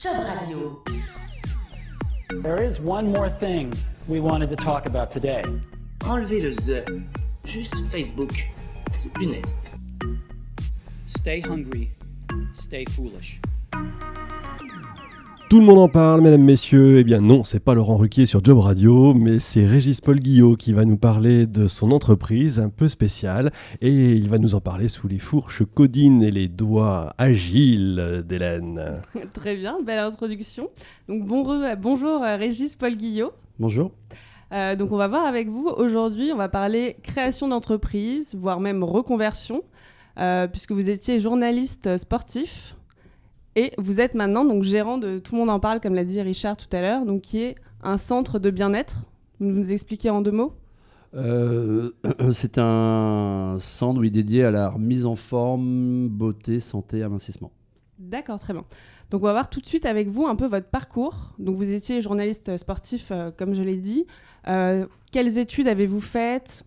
Job Radio. There is one more thing we wanted to talk about today. Enlevez le the. Juste Facebook. C'est plus net. Stay hungry, stay foolish. Tout le monde en parle, mesdames, messieurs. Eh bien non, c'est pas Laurent Ruquier sur Job Radio, mais c'est Régis Paul Guillot qui va nous parler de son entreprise un peu spéciale. Et il va nous en parler sous les fourches codines et les doigts agiles d'Hélène. Très bien, belle introduction. Donc bon bonjour euh, Régis Paul Guillot. Bonjour. Euh, donc on va voir avec vous aujourd'hui, on va parler création d'entreprise, voire même reconversion, euh, puisque vous étiez journaliste sportif et vous êtes maintenant donc gérant de Tout le monde en parle, comme l'a dit Richard tout à l'heure, donc qui est un centre de bien-être. Vous nous expliquez en deux mots? Euh, C'est un centre oui, dédié à la remise en forme, beauté, santé, amincissement. D'accord, très bien. Donc on va voir tout de suite avec vous un peu votre parcours. Donc vous étiez journaliste sportif, euh, comme je l'ai dit. Euh, quelles études avez-vous faites?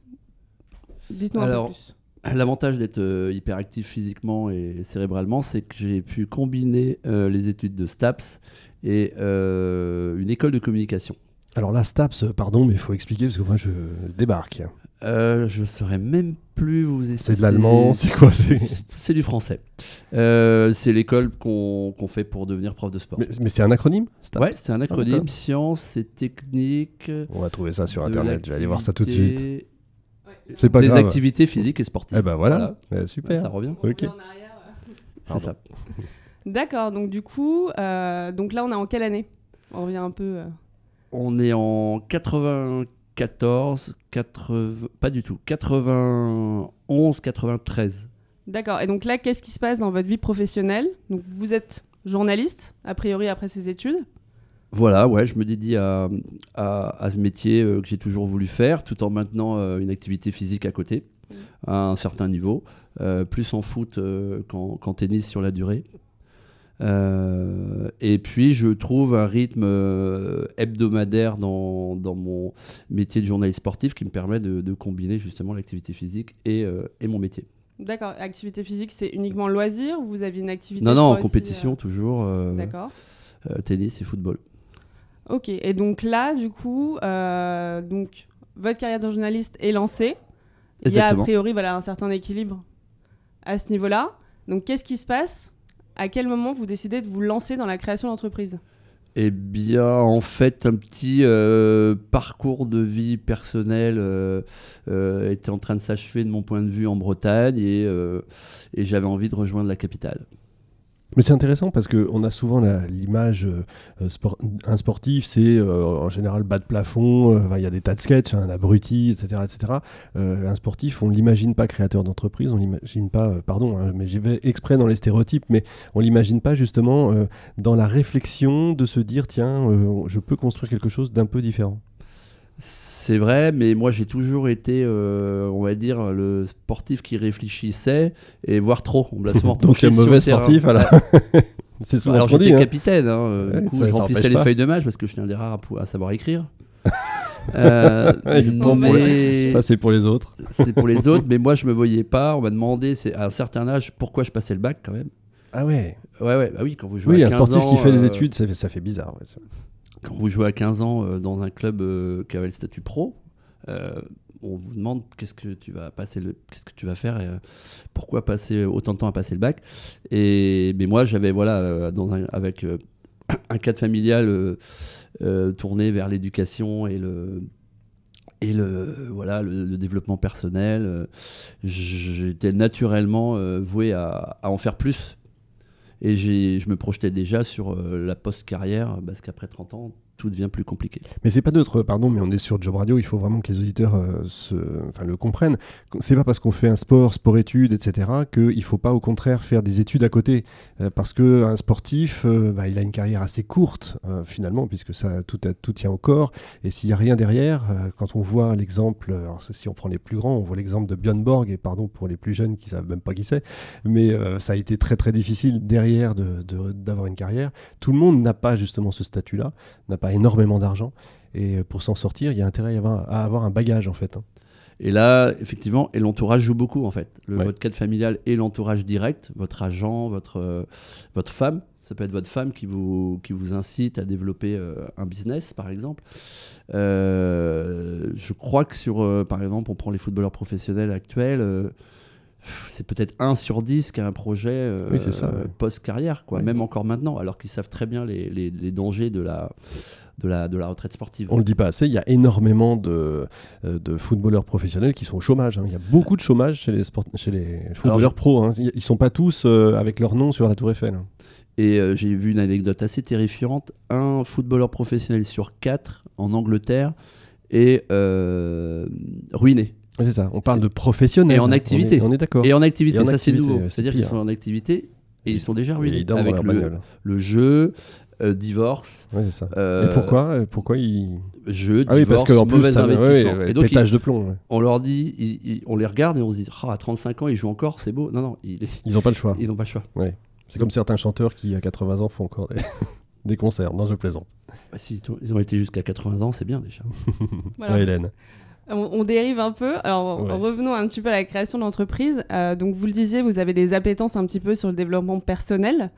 Dites-nous un peu plus. L'avantage d'être euh, hyperactif physiquement et cérébralement, c'est que j'ai pu combiner euh, les études de STAPS et euh, une école de communication. Alors la STAPS, pardon, mais il faut expliquer parce que moi je débarque. je ne saurais même plus vous expliquer. C'est de l'allemand, c'est quoi C'est du français. c'est l'école qu'on fait pour devenir prof de sport. Mais, c'est un acronyme Ouais, c'est un acronyme, sciences et techniques. On va trouver ça sur Internet, je vais aller voir ça tout de suite. C'est pas des activités physiques et sportives. Eh ben voilà, eh, super. ça revient. C'est ça. D'accord, donc du coup, euh, donc là on est en quelle année? On revient un peu. Euh. On est en 94, 80, pas du tout, 91, 93. D'accord, et donc là qu'est-ce qui se passe dans votre vie professionnelle? Donc vous êtes journaliste, a priori après ces études voilà, ouais, je me dédie à, à, ce métier euh, que j'ai toujours voulu faire, tout en maintenant euh, une activité physique à côté, mm. à un certain niveau, euh, plus en foot qu'en tennis sur la durée. et puis, je trouve un rythme hebdomadaire dans, dans, mon métier de journaliste sportif qui me permet de, combiner justement l'activité physique et, et mon métier. D'accord. Activité physique, c'est uniquement loisir Vous avez une activité Non, non, en compétition toujours. D'accord. tennis et football. Ok, et donc là, du coup, euh, donc, votre carrière de journaliste est lancée. Il y a a priori voilà, un certain équilibre à ce niveau-là. Donc qu'est-ce qui se passe? À quel moment vous décidez de vous lancer dans la création d'entreprise? Eh bien, en fait, un petit euh, parcours de vie personnelle euh, était en train de s'achever de mon point de vue en Bretagne et j'avais envie de rejoindre la capitale. Mais c'est intéressant parce qu'on a souvent l'image, euh, un sportif, c'est euh, en général bas de plafond, euh, il y a des tas de sketchs, un abruti, etc. etc. un sportif, on ne l'imagine pas créateur d'entreprise, on l'imagine pas, pardon, hein, mais j'y vais exprès dans les stéréotypes, mais on l'imagine pas justement dans la réflexion de se dire, tiens, je peux construire quelque chose d'un peu différent. C'est vrai, mais moi j'ai toujours été, euh, on va dire, le sportif qui réfléchissait et voire trop. On me l'a souvent Donc un mauvais sportif, alors. C'est souvent alors, j'étais hein. capitaine, hein, du coup, je remplissais les feuilles de match parce que je suis un des rares à, savoir écrire. euh, Ça, c'est pour les autres. c'est pour les autres, mais moi, je me voyais pas. On m'a demandé à un certain âge pourquoi je passais le bac quand même. Ah ouais Ouais, ouais, bah oui, quand vous jouez oui, à 15 un sportif qui fait des euh, études, ça fait, ça fait bizarre. Ouais, quand vous jouez à 15 ans euh, dans un club euh, qui avait le statut pro, euh, on vous demande qu'est-ce que tu vas passer qu'est-ce que tu vas faire et pourquoi passer autant de temps à passer le bac. Et mais moi j'avais voilà avec un cadre familial tourné vers l'éducation et le et le voilà le, développement personnel j'étais naturellement voué à, à, en faire plus et je me projetais déjà sur euh, la post-carrière, parce qu'après 30 ans, devient plus compliqué. Mais c'est pas d'autre, pardon, mais on est sur Job Radio, il faut vraiment que les auditeurs euh, le comprennent. C'est pas parce qu'on fait un sport, sport-études, etc., qu'il faut pas au contraire faire des études à côté. Euh, parce qu'un sportif, euh, bah, il a une carrière assez courte, finalement, puisque ça, tout, tout tient au corps. Et s'il n'y a rien derrière, quand on voit l'exemple, si on prend les plus grands, on voit l'exemple de Björn Borg, et pardon pour les plus jeunes qui savent même pas qui c'est, mais ça a été très très difficile derrière d'avoir de, une carrière. Tout le monde n'a pas justement ce statut-là, n'a pas énormément d'argent. Et pour s'en sortir, il y a intérêt à avoir, un bagage en fait. Hein. Et là, effectivement, et l'entourage joue beaucoup en fait. Le, Votre cadre familial et l'entourage direct, votre agent, votre, euh, votre femme, Ça peut être votre femme qui vous, qui vous incite à développer euh, un business, par exemple. Euh, je crois que sur, par exemple, on prend les footballeurs professionnels actuels, c'est peut-être 1 sur 10 qui a un projet euh, Oui, post-carrière, quoi. Même encore maintenant, alors qu'ils savent très bien les, les- les dangers de la, de, la, de la retraite sportive. On le dit pas assez, il y a énormément de, euh, de footballeurs professionnels qui sont au chômage. hein. Il y a beaucoup de chômage chez les, sport- chez les footballeurs pros. hein. Ils sont pas tous euh, avec leur nom sur la Tour Eiffel. hein. Et euh, j'ai vu une anecdote assez terrifiante. Un footballeur professionnel sur quatre en Angleterre est euh, ruiné. C'est ça, on parle de professionnels. Et en activité. On est, d'accord. Et en activité, Et en ça c'est nouveau. C'est-à-dire qu'ils sont en activité et ils sont déjà ruinés. avec le jeu, euh, divorce, Ouais, c'est ça. euh, Et pourquoi euh, Pourquoi ils. jeu, Ah oui, parce qu'en plus, mauvais ça, ouais, investissement. ouais, et donc, pétage ils- de plomb. ouais. on leur dit, ils- ils- on les regarde et on se dit, Ah, à 35 ans, ils jouent encore, c'est beau. Non, non, ils Ils n'ont pas le choix. ils n'ont pas le choix. C'est comme certains chanteurs qui, à 80 ans, font encore des, des concerts. Non, je plaisante. Bah, si, ils ont été jusqu'à 80 ans, c'est bien déjà. Voilà. Ouais, Hélène. On, on dérive un peu. Alors, Ouais. revenons un petit peu à la création d'entreprise. Euh, donc, vous le disiez, vous avez des appétences un petit peu sur le développement personnel.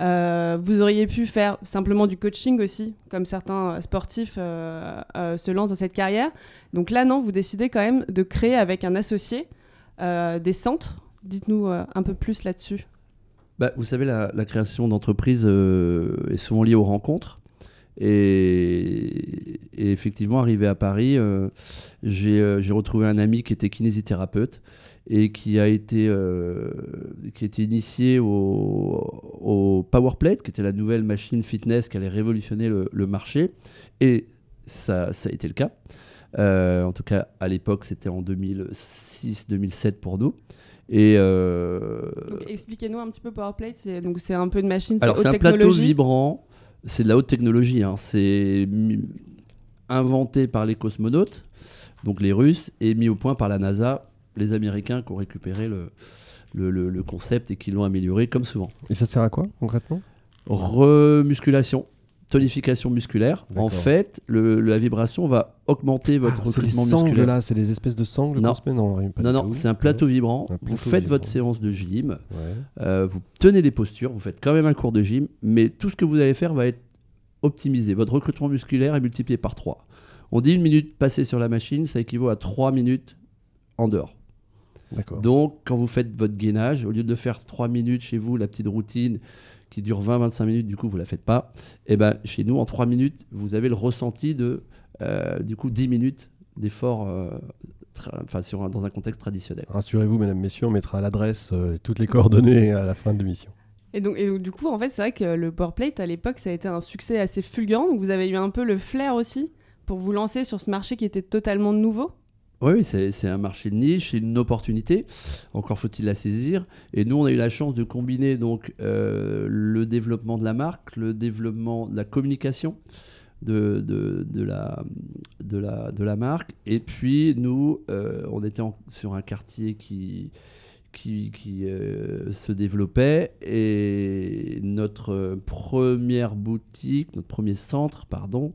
Euh, vous auriez pu faire simplement du coaching aussi, comme certains euh, sportifs euh, se lancent dans cette carrière. Donc là, non, vous décidez quand même de créer avec un associé des centres. Dites-nous un peu plus là-dessus. Bah, vous savez, la, création d'entreprise est souvent liée aux rencontres. Et, effectivement, arrivé à Paris, j'ai retrouvé un ami qui était kinésithérapeute et qui a été, euh, qui a été initié au, au Powerplate, qui était la nouvelle machine fitness qui allait révolutionner le, le marché. Et ça, ça a été le cas. Euh, en tout cas, à l'époque, c'était en 2006-2007 pour nous. Et euh, Expliquez-nous un petit peu PowerPlate. C'est donc c'est un peu une machine, alors, c'est un plateau vibrant, c'est de la haute technologie. hein. C'est inventé par les cosmonautes, donc les Russes, et mis au point par la NASA, les Américains qui ont récupéré le, le, le- le concept et qui l'ont amélioré comme souvent. Et ça sert à quoi, concrètement? Remusculation, tonification musculaire. En fait, le- la vibration va augmenter votre Ah, C'est les recrutement sangles, musculaire. là, c'est les espèces de sangles Non. met Non, c'est un plateau vibrant. Un vous faites votre séance de gym, Ouais. Euh, vous tenez des postures, vous faites quand même un cours de gym, mais tout ce que vous allez faire va être optimisé. Votre recrutement musculaire est multiplié par 3. On dit une minute passée sur la machine, ça équivaut à 3 minutes en dehors. Donc, quand vous faites votre gainage, au lieu de faire 3 minutes chez vous, la petite routine qui dure 20-25 minutes, du coup, vous la faites pas, et ben chez nous, en 3 minutes, vous avez le ressenti de, euh, du coup, 10 minutes d'effort euh, tra- enfin, sur un- dans un contexte traditionnel. Rassurez-vous, mesdames, messieurs, on mettra l'adresse euh, et toutes les coordonnées à la fin de l'émission. Et donc, et donc, du coup, en fait, c'est vrai que le PowerPlate, à l'époque, ça a été un succès assez fulgurant. Donc, vous avez eu un peu le flair aussi pour vous lancer sur ce marché qui était totalement nouveau? Oui, c'est un marché de niche, c'est une opportunité. Encore faut-il la saisir. Et nous, on a eu la chance de combiner donc euh, le développement de la marque, le développement de la communication de, la, marque. Et puis, nous, euh, on était sur un quartier qui, qui, qui, euh, se développait. Et notre première boutique, notre premier centre, pardon,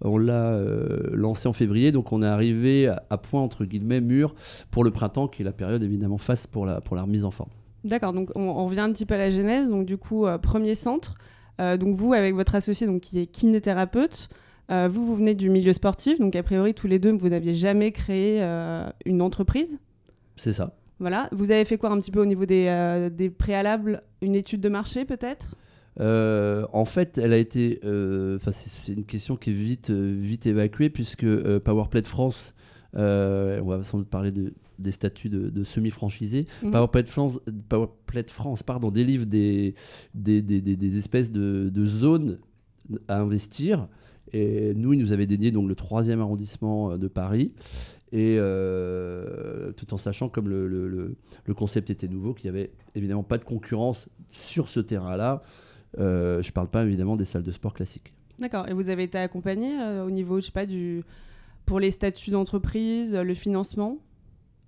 on l'a euh, lancé en février, donc on est arrivé à, à point entre guillemets mûr pour le printemps, qui est la période évidemment face pour la, pour la remise en forme. D'accord, donc on, on revient un petit peu à la genèse. Donc, du coup, euh, premier centre. Donc, vous, avec votre associé donc, qui est kinésithérapeute, vous, vous venez du milieu sportif. Donc, a priori, tous les deux, vous n'aviez jamais créé une entreprise? C'est ça. Voilà. Vous avez fait quoi un petit peu au niveau des, euh, des préalables? Une étude de marché, peut-être? Euh, en fait, elle a été. euh, c'est une question qui est vite, vite évacuée, puisque euh, Powerplate France, on va sans doute parler de, des statuts de, de semi-franchisés. Mhm. Powerplate France, Powerplate France pardon, délivre des, des, des, des- des espèces de, de zones à investir. Et nous, il nous avait dédié donc, le troisième arrondissement de Paris. Et euh, tout en sachant, comme le, le- le- le concept était nouveau, qu'il n'y avait évidemment pas de concurrence sur ce terrain-là. Euh, je ne parle pas évidemment des salles de sport classiques. D'accord. Et vous avez été accompagné euh, au niveau, je sais pas, du... pour les statuts d'entreprise, le financement?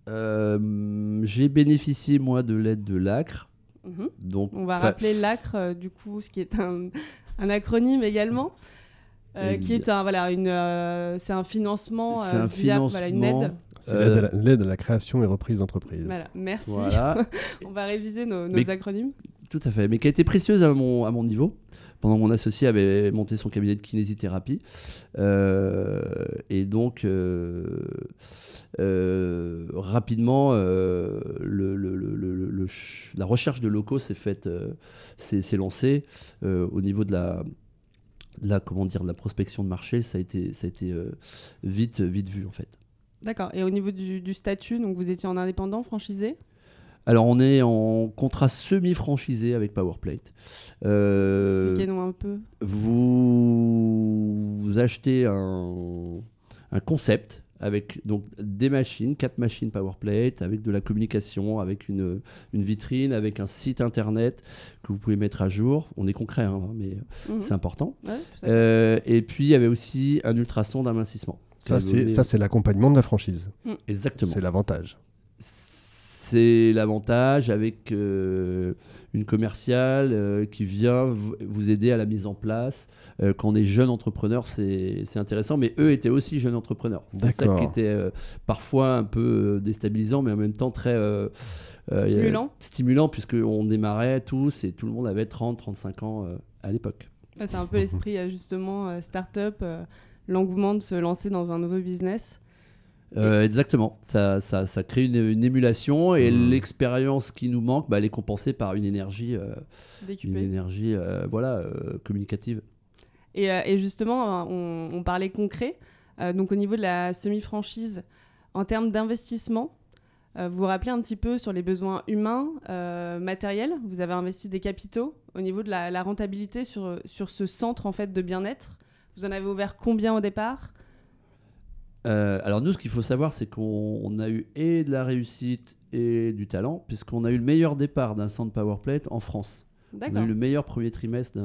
J'ai bénéficié, moi, de l'aide de l'ACRE. Mhm. Donc, On va rappeler l'ACRE, du coup, ce qui est un, un acronyme également, euh, Eh qui est un, voilà, une, euh, c'est un financement, C'est euh, un via, voilà, une aide. financement. C'est Euh, l'aide à la- l'aide à la création et reprise d'entreprise. Voilà, merci. Voilà. On va réviser nos, nos Mais- acronymes. Tout à fait, mais qui a été précieuse à mon, à mon niveau. Pendant que mon associé avait monté son cabinet de kinésithérapie. Euh, et donc, euh, euh, rapidement, euh, le- le- le- le- le ch- la recherche de locaux s'est faite, euh, s'est lancée euh, au niveau de la, la, comment dire, la prospection de marché. Ça a été, ça a été euh, vite, vite vu en fait. D'accord. Et au niveau du, du statut, donc vous étiez en indépendant, franchisé? Alors, on est en contrat semi-franchisé avec Powerplate. Euh, Expliquez-nous un peu. vous, vous achetez un, un concept avec donc des machines, quatre machines Powerplate, avec de la communication, avec une, une vitrine, avec un site internet que vous pouvez mettre à jour. On est concret, hein, mais Mhm. c'est important. Ouais. Euh, et puis, il y avait aussi un ultrason d'amincissement. Ça, c'est ça, c'est l'accompagnement de la franchise. Exactement. C'est l'avantage. C'est l'avantage avec euh, une commerciale euh, qui vient vous aider à la mise en place. Euh, quand on est jeune entrepreneur, c'est c'est intéressant, mais eux étaient aussi jeunes entrepreneurs. C'est ça qui était euh, parfois un peu euh, déstabilisant, mais en même temps très euh, euh, Stimulant. stimulant, puisqu'on démarrait tous et tout le monde avait 30, 35 ans euh, à l'époque. C'est un peu l'esprit justement euh, start-up, euh, l'engouement de se lancer dans un nouveau business. Euh, exactement, ça, ça, ça crée une, une émulation et Mmh. l'expérience qui nous manque, bah, elle est compensée par une énergie, euh, une énergie euh, voilà, euh, communicative. Et, euh, et justement, euh, on, on parlait concret. Euh, donc au niveau de la semi-franchise, en termes d'investissement, vous vous rappelez un petit peu sur les besoins humains, euh, matériels? Vous avez investi des capitaux au niveau de la, la rentabilité sur, sur ce centre en fait de bien-être? Vous en avez ouvert combien au départ? Euh, alors nous, ce qu'il faut savoir, c'est qu'on on a eu et de la réussite et du talent, puisqu'on a eu le meilleur départ d'un centre Powerplate en France. On a eu le meilleur premier trimestre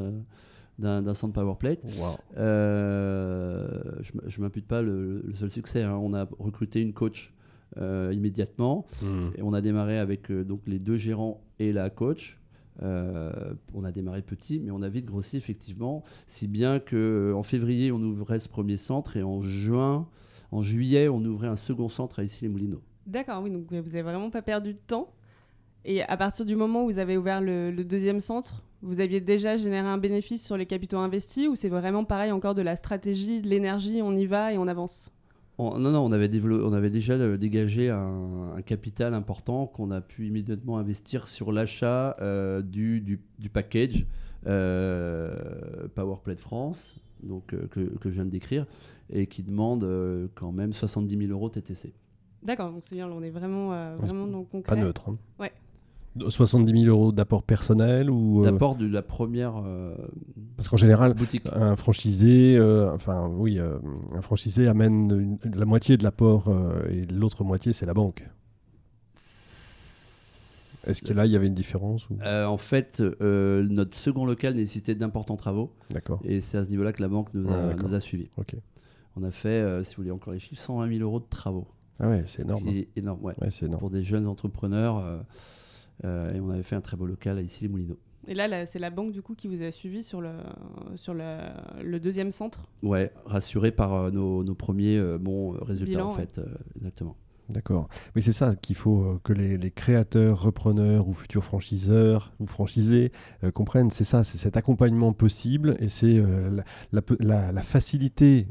d'un d'un centre Powerplate. Waouh. Euh, je je m'impute pas le, le seul succès. hein. On a recruté une coach euh, immédiatement. Hmm. Et on a démarré avec euh, donc les deux gérants et la coach. Euh, on a démarré petit, mais on a vite grossi effectivement, si bien que en février on ouvrait ce premier centre et en juin, en juillet on ouvrait un second centre à Issy-les-Moulineaux. D'accord, oui, donc vous avez vraiment pas perdu de temps. Et à partir du moment où vous avez ouvert le, le deuxième centre, vous aviez déjà généré un bénéfice sur les capitaux investis ou c'est vraiment pareil encore de la stratégie, de l'énergie, on y va et on avance? On- non, non, on avait, on avait déjà euh, dégagé un, un capital important qu'on a pu immédiatement investir sur l'achat euh, du, du, du package euh, Powerplate France, donc, euh, que, que je viens de décrire, et qui demande euh, quand même 70 000 euros TTC. D'accord, donc c'est bien, là, on est vraiment, euh, vraiment dans le concret. Pas neutre. hein. Ouais. 70 000 euros d'apport personnel ou. euh, D'apport de la première euh, Parce qu'en général, boutique. un franchisé, euh, enfin oui, euh, un franchisé amène une- la moitié de l'apport et l'autre moitié c'est la banque. Est-ce que là il y avait une différence ou... En fait, notre second local nécessitait d'importants travaux D'accord. et c'est à ce niveau-là que la banque nous Ah, a, d'accord. nous a suivis. Ok. On a fait, si vous voulez encore les chiffres, 120 000 euros de travaux. Ah ouais, c'est Ce énorme. est énorme, ouais. Ouais, c'est énorme. Pour des jeunes entrepreneurs. Euh, et on avait fait un très beau local à ici les Moulineaux. Et là, là, c'est la banque du coup qui vous a suivi sur le, sur le, le deuxième centre? Ouais, rassuré par euh, nos, nos premiers euh, bons résultats Bilan, en ouais. fait. euh, exactement. D'accord. Oui, c'est ça qu'il faut euh, que les, les créateurs, repreneurs ou futurs franchiseurs ou franchisés euh, comprennent. C'est ça, c'est cet accompagnement possible et c'est euh, la, la pe- la- la facilité,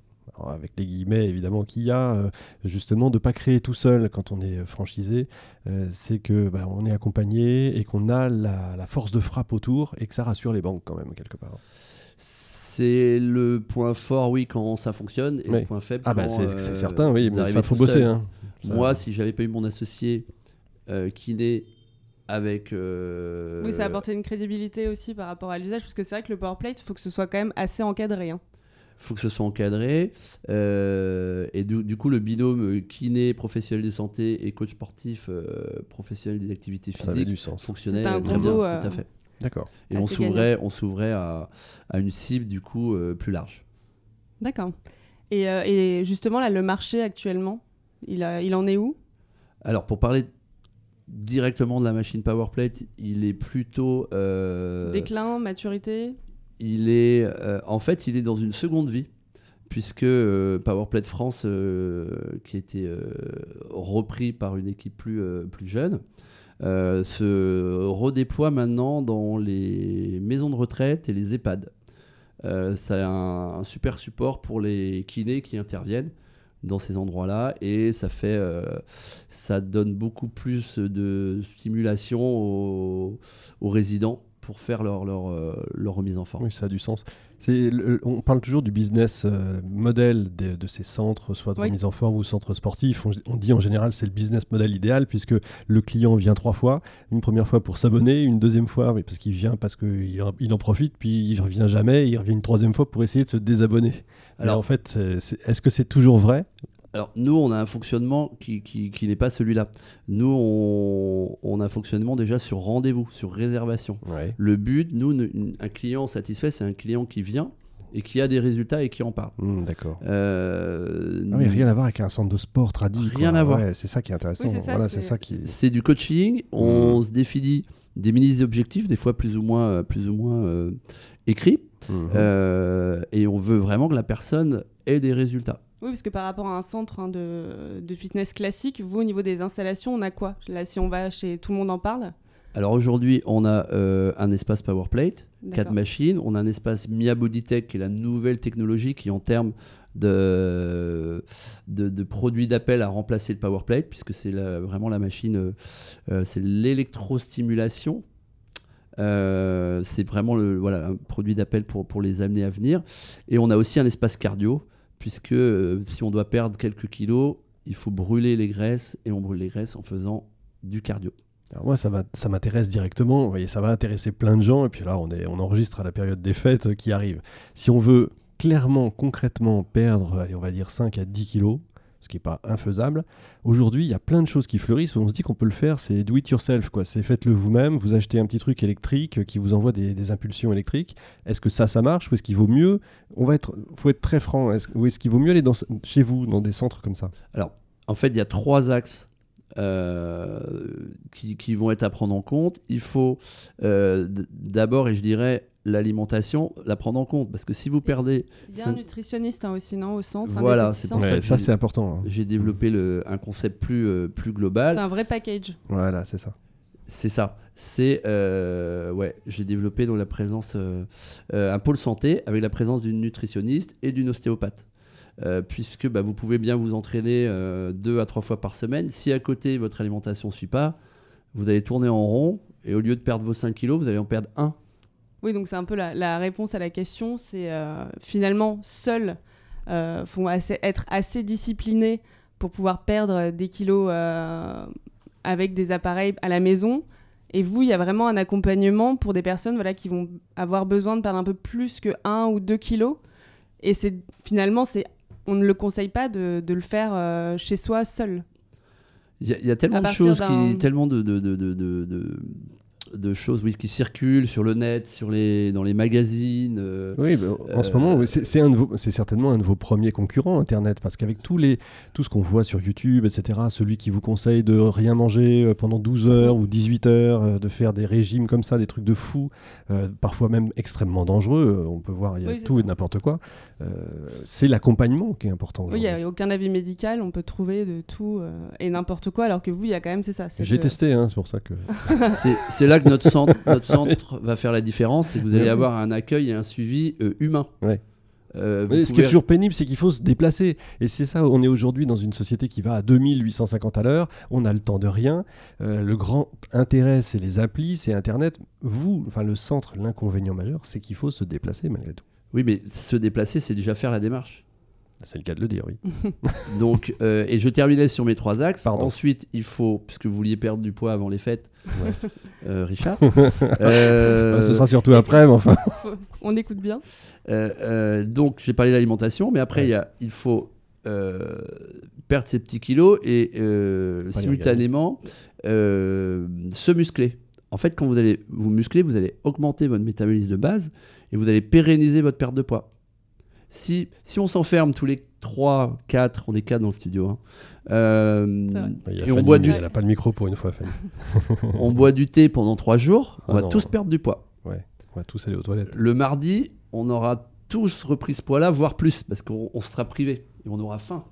avec les guillemets évidemment qu'il y a, euh, justement de ne pas créer tout seul quand on est euh, franchisé. Euh, c'est que bah, on est accompagné et qu'on a la, la force de frappe autour et que ça rassure les banques quand même quelque part. C'est le point fort, oui, quand ça fonctionne, et Oui. le point faible Ah bah quand, c'est euh, certain, oui, mais arrivez ça faut bosser. hein. Ça- Moi, si j'avais pas eu mon associé euh, kiné avec. euh, Oui, ça a apporté une crédibilité aussi par rapport à l'usage, parce que c'est vrai que le PowerPlate, il faut que ce soit quand même assez encadré. hein. Faut que ce soit encadré. euh, et du, du coup, le binôme euh, kiné, professionnel de santé et coach sportif, euh, professionnel des activités physiques, du sens. fonctionnait très bien, euh, tout à fait. D'accord. Et on s'ouvrait, on s'ouvrait à, à une cible du coup euh, plus large. D'accord. Et, euh, et justement, là, le marché actuellement, il, a- il en est où? Alors, pour parler directement de la machine Powerplate, il est plutôt. euh, Déclin, maturité? Il est, euh, en fait, il est dans une seconde vie, puisque euh, Powerplate France, euh, qui a été euh, repris par une équipe plus, jeune, se redéploie maintenant dans les maisons de retraite et les EHPAD. C'est un, super support pour les kinés qui interviennent dans ces endroits-là et ça fait ça donne beaucoup plus de stimulation aux résidents pour faire leur, leur, euh, leur remise en forme. Oui, ça a du sens. C'est le- on parle toujours du business euh, model de, de ces centres, soit de Oui. remise en forme ou centres sportifs. On, on dit en général c'est le business model idéal puisque le client vient trois fois. Une première fois pour s'abonner, une deuxième fois oui, parce qu'il vient parce qu'il il en profite, puis il revient jamais, il revient une troisième fois pour essayer de se désabonner. Alors en fait, c'est- est-ce que c'est toujours vrai? Alors, nous, on a un fonctionnement qui, qui, qui n'est pas celui-là. Nous, on, on a un fonctionnement déjà sur rendez-vous, sur réservation. Ouais. Le but, nous, ne- un client satisfait, c'est un client qui vient et qui a des résultats et qui en parle. Hmm, D'accord. Euh, Ah oui, rien à voir avec un centre de sport tradit. Rien quoi. à voir. Ouais, c'est ça qui est intéressant. Oui, c'est ça, voilà, c'est- c'est ça qui. C'est du coaching. On Mhm. se définit des mini-objectifs, des fois plus ou moins, euh, plus ou moins euh, écrits. Mhm. Euh, et on veut vraiment que la personne ait des résultats. Oui, parce que par rapport à un centre hein, de, de fitness classique, vous, au niveau des installations, on a quoi? Là, si on va chez Tout le monde en parle? Alors aujourd'hui, on a euh, un espace PowerPlate, quatre machines. On a un espace Mia Bodytech, qui est la nouvelle technologie qui, en termes de, de, de produits d'appel, a remplacé le PowerPlate, puisque c'est vraiment la machine, euh, euh, c'est l'électrostimulation. Euh, c'est vraiment le, voilà, un produit d'appel pour, pour les amener à venir. Et on a aussi un espace cardio, puisque euh, si on doit perdre quelques kilos, il faut brûler les graisses, et on brûle les graisses en faisant du cardio. Alors moi, ça, m'intéresse directement. Ça va intéresser plein de gens. Et puis là, on, enregistre à la période des fêtes qui arrive. Si on veut clairement, concrètement perdre, on va dire 5 à 10 kilos, ce qui n'est pas infaisable, aujourd'hui, il y a plein de choses qui fleurissent. On se dit qu'on peut le faire, c'est do it yourself. quoi. C'est faites-le vous-même. Vous achetez un petit truc électrique euh, qui vous envoie des, impulsions électriques. Est-ce que ça, ça marche Ou est-ce qu'il vaut mieux? On va être, faut être très franc. Est-ce, ou est-ce qu'il vaut mieux aller dans, chez vous, dans des centres comme ça? Alors, en fait, il y a trois axes euh, qui, vont être à prendre en compte. Il faut euh, d'abord, et je dirais, l'alimentation, la prendre en compte. Parce que si vous perdez... Il y a un nutritionniste hein, aussi, non, au centre Voilà, c'est pour ça Ouais, c'est important. hein. J'ai développé le- un concept plus, euh, plus C'est global. un vrai package. Voilà, c'est ça. C'est ça. C'est euh, ouais, j'ai développé donc la présence euh, euh, un pôle santé avec la présence d'une nutritionniste et d'une ostéopathe. Euh, puisque bah, vous pouvez bien vous entraîner euh, deux à trois fois par semaine. Si à côté votre alimentation ne suit pas, vous allez tourner en rond et au lieu de perdre vos 5 kilos, vous allez en perdre un. Oui, donc c'est un peu la, la réponse à la question. C'est euh, finalement seuls euh, faut assez- être assez disciplinés pour pouvoir perdre des kilos euh, avec des appareils à la maison. Et vous, il y a vraiment un accompagnement pour des personnes voilà, qui vont avoir besoin de perdre un peu plus que 1 ou 2 kilos. Et c'est finalement, c'est, on ne le conseille pas de, de le faire euh, chez soi seul. Il y, a- il y a tellement de choses, qui, tellement de, de, de, de, choses oui, qui circulent sur le net, sur les, dans les magazines. euh, Oui, bah, en ce Euh, moment, oui, c'est c'est un de vos- c'est certainement un de vos premiers concurrents Internet, parce qu'avec tous les, tout ce qu'on voit sur YouTube, etc., celui qui vous conseille de rien manger euh, pendant 12 heures ou 18 heures, euh, de faire des régimes comme ça, des trucs de fou, euh, parfois même extrêmement dangereux, euh, on peut voir, il y a Oui, tout et n'importe quoi, euh, c'est l'accompagnement qui est important. Oui, il n'y a aucun avis médical, on peut trouver de tout euh, et n'importe quoi, alors que vous, il y a quand même, c'est ça. J'ai euh, testé, hein, c'est pour ça que... C'est- C'est là que notre centre, notre centre va faire la différence et que vous allez avoir un accueil et un suivi euh, humain. Ouais. Euh, ce qui est toujours pénible, c'est qu'il faut se déplacer. Et c'est ça, on est aujourd'hui dans une société qui va à 2850 à l'heure, on a le temps de rien. Euh, le grand intérêt, c'est les applis, c'est Internet. Vous, enfin le centre, l'inconvénient majeur, c'est qu'il faut se déplacer malgré tout. Oui, mais se déplacer, c'est déjà faire la démarche. C'est le cas de le dire, oui. Donc, euh, et je terminais sur mes trois axes. Pardon. Ensuite, il faut, puisque vous vouliez perdre du poids avant les fêtes, Ouais. euh, Richard. euh, ce sera surtout après, mais enfin. on écoute bien. Euh, euh, donc, j'ai parlé de l'alimentation, mais après, Ouais. il y a- il faut euh, perdre ses petits kilos et euh, simultanément euh, se muscler. En fait, quand vous allez vous muscler, vous allez augmenter votre métabolisme de base et vous allez pérenniser votre perte de poids. Si, si on s'enferme tous les 3, 4, on est 4 dans le studio, hein, euh, et on boit, du, Elle n'a pas le micro pour une fois, Fanny. on boit du thé pendant 3 jours, on Ah va non. tous perdre du poids. On va tous aller aux toilettes. Le mardi, on aura tous repris ce poids-là, voire plus, parce qu'on on sera privé et on aura faim.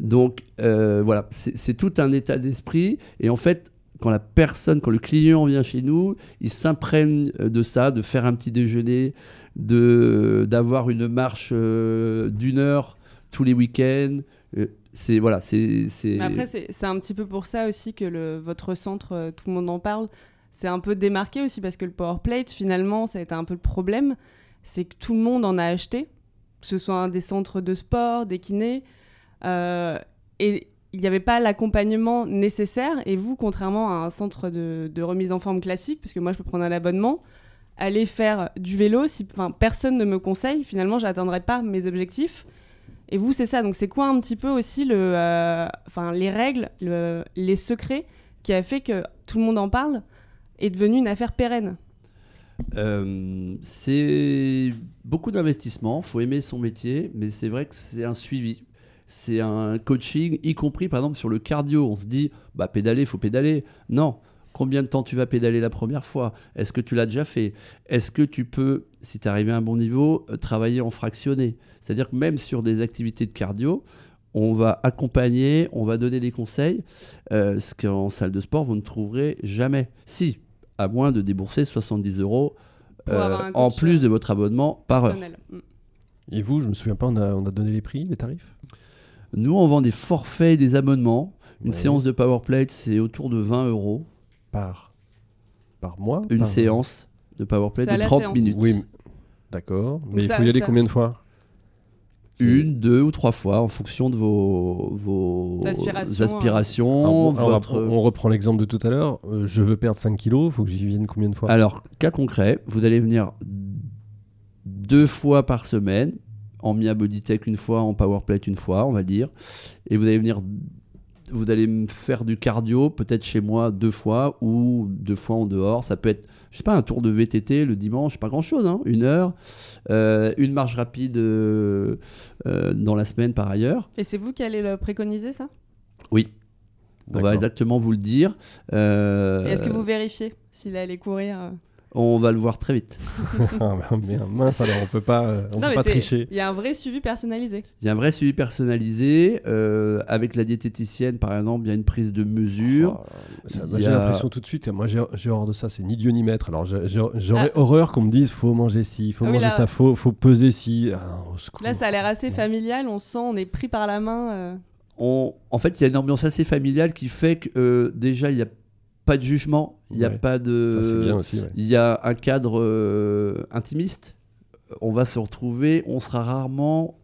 Donc euh, voilà, c'est c'est tout un état d'esprit. Et en fait, quand la personne, quand le client vient chez nous, il s'imprègne euh, de ça, de faire un petit déjeuner, d'avoir une marche euh, d'une heure tous les week-ends. Euh, c'est voilà, c'est Après, c'est un petit peu pour ça aussi que le, votre centre, tout le monde en parle, c'est un peu démarqué aussi parce que le PowerPlate, finalement, ça a été un peu le problème. C'est que tout le monde en a acheté, que ce soit des centres de sport, des kinés, et il n'y avait pas l'accompagnement nécessaire. Et vous, contrairement à un centre de, remise en forme classique, parce que moi, je peux prendre un abonnement, aller faire du vélo, si personne ne me conseille, finalement, je n'atteindrai pas mes objectifs. Et vous, c'est ça. Donc, c'est quoi un petit peu aussi le, euh, les règles, le- les secrets qui a fait que tout le monde en parle est devenu une affaire pérenne? Euh, c'est beaucoup d'investissement, faut aimer son métier, mais c'est vrai que c'est un suivi. C'est un coaching, y compris par exemple sur le cardio. On se dit, bah pédaler, faut pédaler. Non. Combien de temps tu vas pédaler la première fois? Est-ce que tu l'as déjà fait? Est-ce que tu peux, si tu es arrivé à un bon niveau, euh, travailler en fractionné? C'est-à-dire que même sur des activités de cardio, on va accompagner, on va donner des conseils, euh, ce qu'en salle de sport, vous ne trouverez jamais. Si, à moins de débourser 70 euros euh, en plus de votre abonnement par heure. personnel. Mm. Et vous, je me souviens pas, on a, on a donné les prix, les tarifs? Nous, on vend des forfaits et des abonnements. Une Ouais. séance de PowerPlate, c'est autour de 20 euros. Par, par mois Une par- séance de PowerPlate de la 30 séance. minutes. Oui, d'accord. Mais il faut y aller ça- combien de fois? Une, deux ou trois fois en fonction de vos, vos Aspirations, aspirations, Alors, on, alors, votre- on reprend l'exemple de tout à l'heure. Euh, je veux perdre 5 kilos, il faut que j'y vienne combien de fois? Alors, cas concret, vous allez venir deux fois par semaine, en Mia Bodytech une fois, en Powerplate une fois, on va dire. Et vous allez venir, vous allez me faire du cardio, peut-être chez moi deux fois ou deux fois en dehors. Ça peut être, je sais pas, un tour de VTT le dimanche, pas grand-chose, hein, une heure. Euh, une marche rapide euh, euh, dans la semaine par ailleurs. Et c'est vous qui allez le préconiser, ça? Oui. On va exactement vous le dire. Euh, est-ce que vous vérifiez s'il allait courir euh On va le voir très vite. Ah, merde, mince, alors on peut pas, euh, on Non, peut pas tricher. Il y a un vrai suivi personnalisé. Il y a un vrai suivi personnalisé. euh, avec la diététicienne, par exemple, il y a une prise de mesure. Oh, ça- Il bah, y J'ai a- l'impression tout de suite, moi j'ai horreur de ça, c'est ni Dieu ni maître. Alors j'aurais Ah. horreur qu'on me dise faut manger ci, faut Ah oui, manger là- ça, faut, faut peser ci. Ah. Là, ça a l'air assez familial. On sent, on est pris par la main. euh. On- en fait, il y a une ambiance assez familiale qui fait que euh, déjà, il n'y a pas de jugement, il n'y a Ouais. pas de... ouais. Il y a un cadre euh, intimiste. On va se retrouver, on sera rarement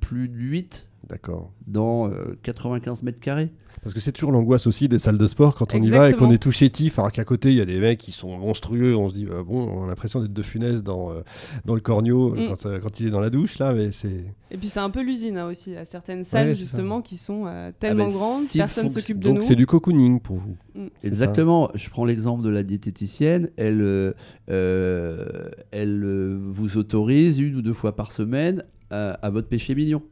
plus de 8 D'accord. dans euh, 95 mètres carrés. Parce que c'est toujours l'angoisse aussi des salles de sport quand on y va et qu'on est tout chétif, alors qu'à côté il y a des mecs qui sont monstrueux. On se dit, euh, bon, on a l'impression d'être de funès dans, euh, dans le corneau euh, Mm. quand, euh, quand il est dans la douche, là, mais c'est. Et puis c'est un peu l'usine hein, aussi, à certaines salles Ouais, justement qui sont euh, tellement grandes, s'il personne s'occupe de Donc nous. c'est du cocooning pour vous. Mm. Exactement. Je prends l'exemple de la diététicienne. Elle, euh, euh, elle euh, vous autorise une ou deux fois par semaine à, à votre péché mignon.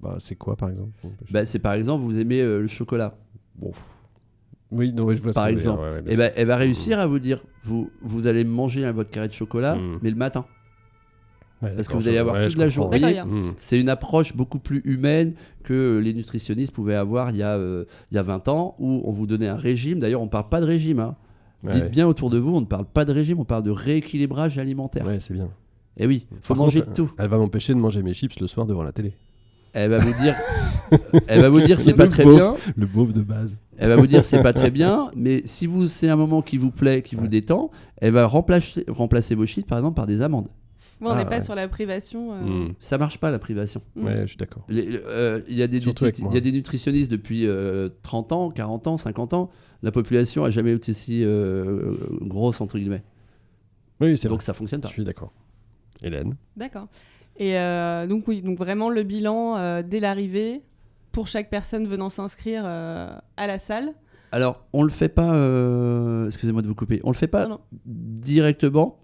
Bah, c'est quoi par exemple Bah, c'est par exemple, vous aimez euh, le chocolat. Bon. Oui, non, je vois Par ce que vous voulez dire, exemple. ouais, ouais, bien Et sûr. ben, elle va réussir à vous dire vous, vous allez manger un votre carré de chocolat, Mm. mais le matin. Ouais, parce que vous allez avoir ouais, toute la comprends. journée. D'accord, Mm. C'est une approche beaucoup plus humaine que les nutritionnistes pouvaient avoir il y a, euh, il y a 20 ans, où on vous donnait un régime. D'ailleurs, on ne parle pas de régime. hein. Ouais, Dites bien autour de vous, on ne parle pas de régime, on parle de rééquilibrage alimentaire. Ouais, c'est bien. Et oui, faut Par manger contre, de tout. Elle va m'empêcher de manger mes chips le soir devant la télé. Elle va vous dire, elle va vous dire c'est pas très beauf. bien. Le beauf de base. Elle va vous dire c'est pas très bien, mais si vous c'est un moment qui vous plaît, qui vous détend, elle va remplacer, remplacer vos chiffres par exemple par des amandes. Moi, on Ah, n'est pas ouais. sur la privation. euh, Mm. Ça marche pas la privation. mm. Ouais, je suis d'accord. Euh, Il y y a des nutritionnistes depuis euh, 30 ans, 40 ans, 50 ans. La population a jamais été aussi euh, grosse entre guillemets. Oui, c'est Donc vrai. ça fonctionne Je pas. suis d'accord. Hélène D'accord. Et euh, donc oui, donc vraiment le bilan euh, dès l'arrivée pour chaque personne venant s'inscrire euh, à la salle. Alors on le fait pas. Excusez-moi de vous couper. On le fait pas Non, non. directement.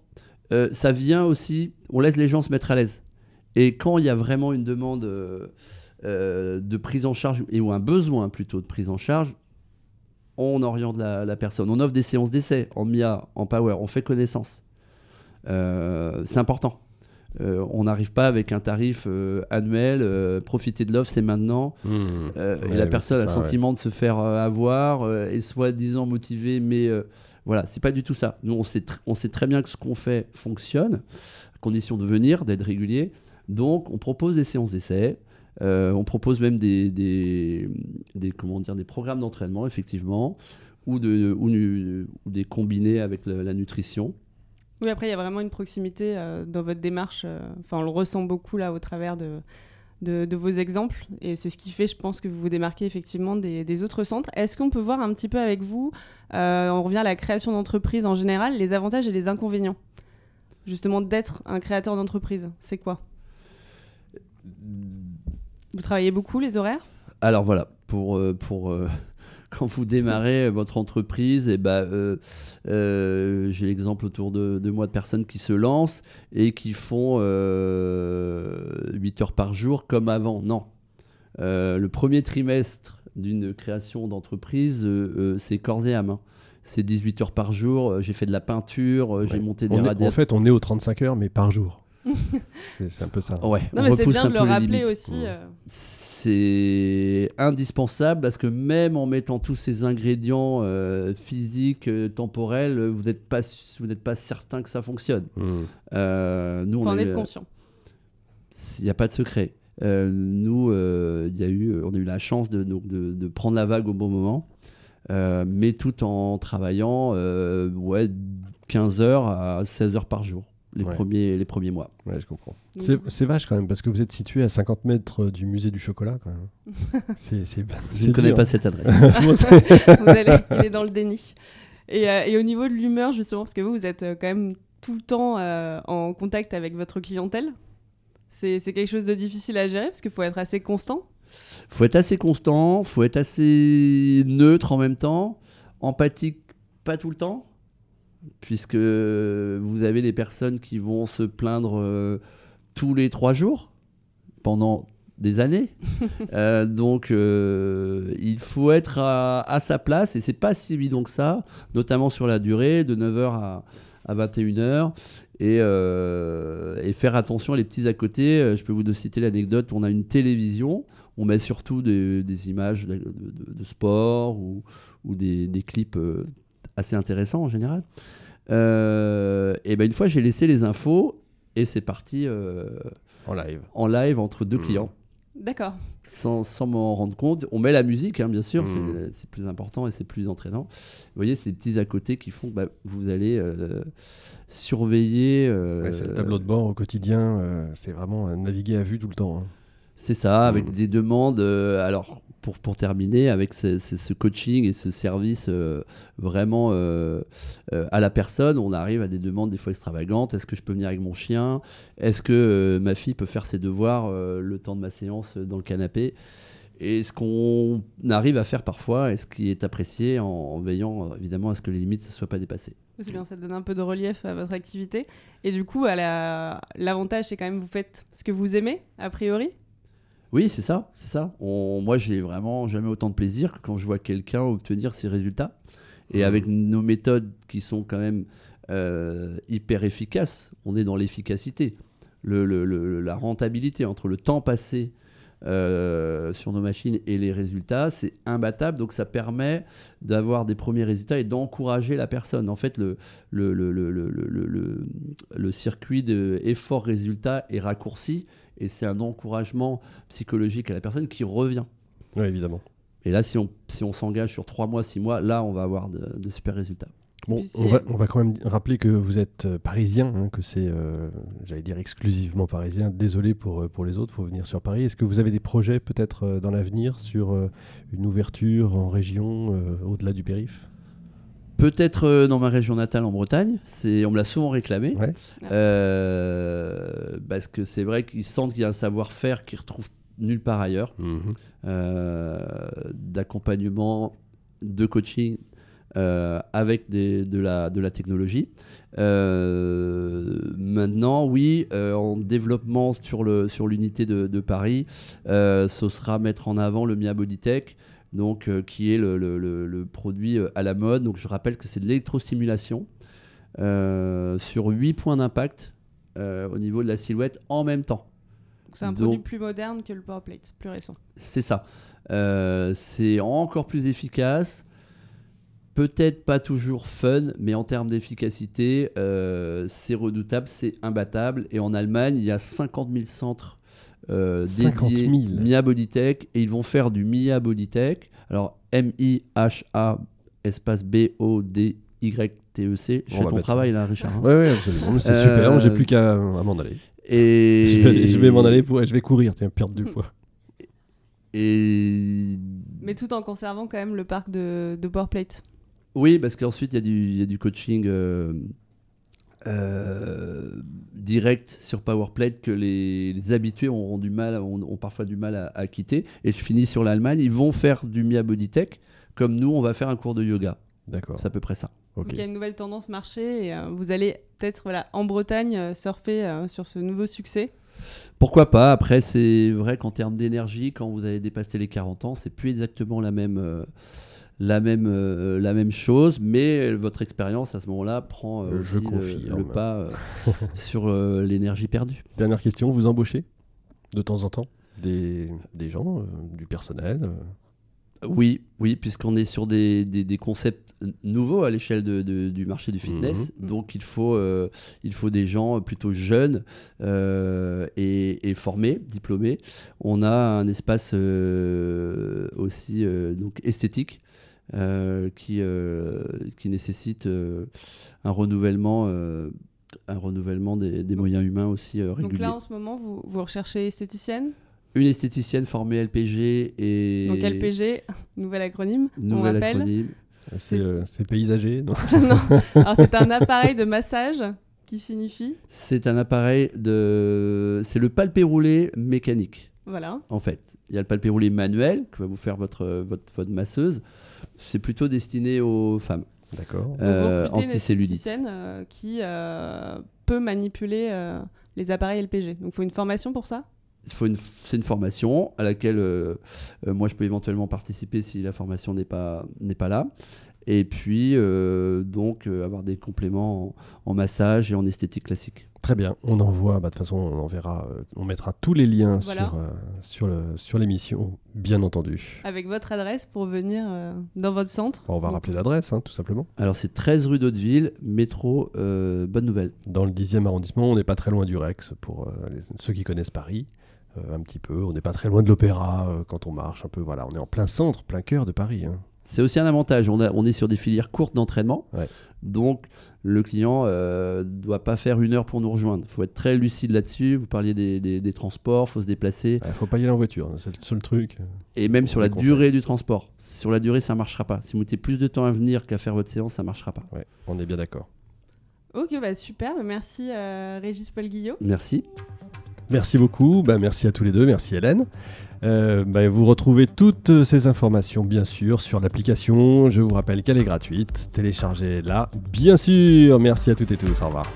Ça vient aussi. On laisse les gens se mettre à l'aise. Et quand il y a vraiment une demande de prise en charge et ou un besoin plutôt de prise en charge, on oriente la, la personne. On offre des séances d'essai en MIA, en Power. On fait connaissance. C'est important. Euh, on n'arrive pas avec un tarif euh, annuel, euh, profiter de l'offre, c'est maintenant. Euh, et la personne a le ouais. sentiment de se faire avoir, et soi-disant motivée, mais voilà, c'est pas du tout ça. Nous, on sait, tr- on sait très bien que ce qu'on fait fonctionne, à condition de venir, d'être régulier. Donc, on propose des séances d'essai. on propose même des, des, des- comment dire, des programmes d'entraînement, effectivement, ou, de, ou, nu- ou des combinés avec la, la nutrition. Oui, après, il y a vraiment une proximité euh, dans votre démarche. euh, Enfin, on le ressent beaucoup là au travers de, vos exemples. Et c'est ce qui fait, je pense, que vous vous démarquez effectivement des, autres centres. Est-ce qu'on peut voir un petit peu avec vous, euh, on revient à la création d'entreprise en général, les avantages et les inconvénients? Justement, d'être un créateur d'entreprise, c'est quoi? Vous travaillez beaucoup les horaires? Alors voilà, pour, pour quand vous démarrez votre entreprise, et ben, euh, euh, j'ai l'exemple autour de, de moi de personnes qui se lancent et qui font euh, 8 heures par jour comme avant. Non. Euh, le premier trimestre d'une création d'entreprise, c'est corps et âme. hein. C'est 18 heures par jour, j'ai fait de la peinture, j'ai monté des On est- en fait, on est aux 35 heures, mais par jour. C'est un peu ça. Ouais, Non, on mais c'est bien de le rappeler limites. aussi. Mmh. euh, C'est indispensable parce que même en mettant tous ces ingrédients euh, physiques, euh, temporels, vous n'êtes pas, vous n'êtes pas certain que ça fonctionne. Mm. Euh, nous, faut on en eu- conscient. il n'y a pas de secret. Euh, nous, euh, il y a eu, on a eu la chance de, de, de prendre la vague au bon moment, euh, mais tout en travaillant euh, ouais, 15 heures à 16 heures par jour, les, Ouais. premiers, les premiers mois. Ouais, je comprends. C'est vache quand même, parce que vous êtes situé à 50 mètres du musée du chocolat. Quand même. C'est- c'est- Je ne connais pas cette adresse. Vous allez, il est dans le déni. Et, euh, et au niveau de l'humeur, justement, parce que vous, vous êtes euh, quand même tout le temps euh, en contact avec votre clientèle. C'est c'est quelque chose de difficile à gérer parce qu'il faut être assez constant. faut être assez constant, faut être assez neutre en même temps, empathique pas tout le temps, puisque vous avez les personnes qui vont se plaindre euh, tous les trois jours pendant des années. Euh, donc euh, il faut être à, à sa place et c'est pas si évident que ça, notamment sur la durée de 9h à, à 21h. Et, et faire attention à les petits à côté. Je peux vous citer l'anecdote on a une télévision, on met surtout des, des images de, de- de- de sport ou, ou des, des clips assez intéressants en général. Euh, et ben une fois, j'ai laissé les infos et c'est parti euh, En live. en live entre deux Mhm. clients. D'accord. Sans, sans m'en rendre compte, on met la musique, hein, bien sûr, c'est- Mhm. c'est plus important et c'est plus entraînant. Vous voyez, ces petits à côté qui font que bah, vous allez euh, surveiller. euh, Ouais, c'est le tableau de bord au quotidien. euh, c'est vraiment naviguer à vue tout le temps. hein. C'est ça, avec Mhm. des demandes. euh, alors, pour, pour terminer, avec ce, coaching et ce service euh, vraiment euh, euh, à la personne, on arrive à des demandes des fois extravagantes. Est-ce que je peux venir avec mon chien? Est-ce que ma fille peut faire ses devoirs le temps de ma séance dans le canapé? Et ce qu'on arrive à faire parfois, et ce qui est apprécié en, veillant évidemment à ce que les limites ne soient pas dépassées. C'est bien, ça donne un peu de relief à votre activité. Et du coup, l'avantage, c'est quand même vous faites ce que vous aimez, a priori? Oui, c'est ça, c'est ça. On- moi, j'ai vraiment jamais autant de plaisir que quand je vois quelqu'un obtenir ses résultats. Et Mhm. avec nos méthodes qui sont quand même euh, hyper efficaces, on est dans l'efficacité, le, le- le- la rentabilité entre le temps passé euh, sur nos machines et les résultats, c'est imbattable. Donc ça permet d'avoir des premiers résultats et d'encourager la personne. En fait, le, le, le, le, circuit de effort-résultat est raccourci et c'est un encouragement psychologique à la personne qui revient. Ouais, évidemment. Et là, si on, si on s'engage sur 3 mois, 6 mois, là, on va avoir de, de super résultats. Bon, on va, on va quand même rappeler que vous êtes euh, parisien, hein, que c'est, euh, j'allais dire exclusivement parisien. Désolé pour, euh, pour les autres, il faut venir sur Paris. Est-ce que vous avez des projets peut-être euh, dans l'avenir sur euh, une ouverture en région euh, au-delà du périph' Peut-être euh, dans ma région natale en Bretagne, c'est, on me l'a souvent réclamé, Ouais. Euh, parce que c'est vrai qu'ils sentent qu'il y a un savoir-faire qu'ils retrouvent nulle part ailleurs, euh, d'accompagnement, de coaching euh, avec des- de, la, de la technologie. Euh, maintenant, oui, euh, en développement sur, le, sur l'unité de, de Paris, euh, ce sera mettre en avant le Mia Bodytech, donc, euh, qui est le, le- le- le produit euh, à la mode. Donc, je rappelle que c'est de l'électrostimulation euh, sur 8 points d'impact au niveau de la silhouette en même temps. C'est un Donc- produit plus moderne que le PowerPlate, plus récent. C'est ça. Euh, c'est encore plus efficace. Peut-être pas toujours fun, mais en termes d'efficacité, euh, c'est redoutable, c'est imbattable. Et en Allemagne, il y a 50 000 centres euh, 50 dédiés 000. Mia Bodytech et ils vont faire du Mia Bodytech. Alors M-I-H-A espace B-O-D-Y-T-E-C. Je On fais ton mettre travail là, Richard. hein. Ouais, ouais, absolument. C'est Euh, super. J'ai plus qu'à m'en aller. Et Je vais, je vais m'en aller pour. Je vais courir. Tiens, perdre du poids. Et Mais tout en conservant quand même le parc de, de PowerPlate. Oui, parce qu'ensuite, il y, a du- il y a du coaching euh, euh, direct sur PowerPlate que les, les habitués auront du mal, ont, ont parfois du mal à, à quitter. Et je finis sur l'Allemagne. Ils vont faire du Mia Body Tech, comme nous, on va faire un cours de yoga. D'accord. C'est à peu près ça. Donc il y a une nouvelle tendance marché et euh, vous allez peut-être voilà, en Bretagne euh, surfer euh, sur ce nouveau succès. Pourquoi pas? Après, c'est vrai qu'en termes d'énergie, quand vous avez dépassé les 40 ans, c'est plus exactement la même, euh, la même, euh, la même chose, mais votre expérience à ce moment-là prend euh, Je le- pas euh, sur l'énergie perdue. Dernière question. Vous embauchez de temps en temps des, des gens, du personnel Oui, oui, puisqu'on est sur des, des- des concepts nouveaux à l'échelle de- de- du marché du fitness. Mhm. Donc il faut, il faut des gens plutôt jeunes et, et formés, diplômés. On a un espace aussi donc esthétique qui, euh, qui nécessite euh, un renouvellement. euh, un renouvellement des, des moyens humains aussi euh, réguliers. Donc là en ce moment vous, vous recherchez esthéticienne? Une esthéticienne formée LPG et Donc LPG, nouvel acronyme. on nouvel rappelle. acronyme. C'est euh, c'est paysager non Alors c'est un appareil de massage qui signifie? C'est un appareil de. C'est le palpé roulé mécanique, voilà. en fait. Il y a le palpé roulé manuel que va vous faire votre, votre, votre masseuse. C'est plutôt destiné aux femmes. D'accord. Euh, une anticellulite. euh, qui euh, peut manipuler euh, les appareils LPG. Donc il faut une formation pour ça? Il faut une- C'est une formation à laquelle euh, euh, moi je peux éventuellement participer si la formation n'est pas, n'est pas là. Et puis, euh, donc, euh, avoir des compléments en, en massage et en esthétique classique. Très bien. On envoie. bah, De toute façon, on enverra. euh, on mettra tous les liens Voilà. sur, euh, sur, le, sur l'émission, bien entendu. Avec votre adresse pour venir euh, dans votre centre. On va Donc, rappeler l'adresse, hein, tout simplement. Alors, c'est 13 rue d'Hauteville, métro, euh, bonne nouvelle. Dans le 10e arrondissement, on n'est pas très loin du Rex pour euh, les- ceux qui connaissent Paris. euh, un petit peu. On n'est pas très loin de l'opéra euh, quand on marche un peu. Voilà, on est en plein centre, plein cœur de Paris. hein. C'est aussi un avantage. On, a- on est sur des filières courtes d'entraînement. Ouais. Donc, le client ne doit pas faire une heure pour nous rejoindre. Il faut être très lucide là-dessus. Vous parliez des, des- des transports, il faut se déplacer. Il faut pas y aller en voiture, hein, c'est le seul truc. Et même sur On la durée du transport. Sur la durée, ça ne marchera pas. Si vous mettez plus de temps à venir qu'à faire votre séance, ça ne marchera pas. Ouais, on est bien d'accord. Ok, bah super. Merci euh, Régis Paul Guillot. Merci. Merci beaucoup, bah, merci à tous les deux, merci Hélène. Euh, bah, vous retrouvez toutes ces informations bien sûr sur l'application. Je vous rappelle qu'elle est gratuite. Téléchargez-la bien sûr. Merci à toutes et tous. Au revoir.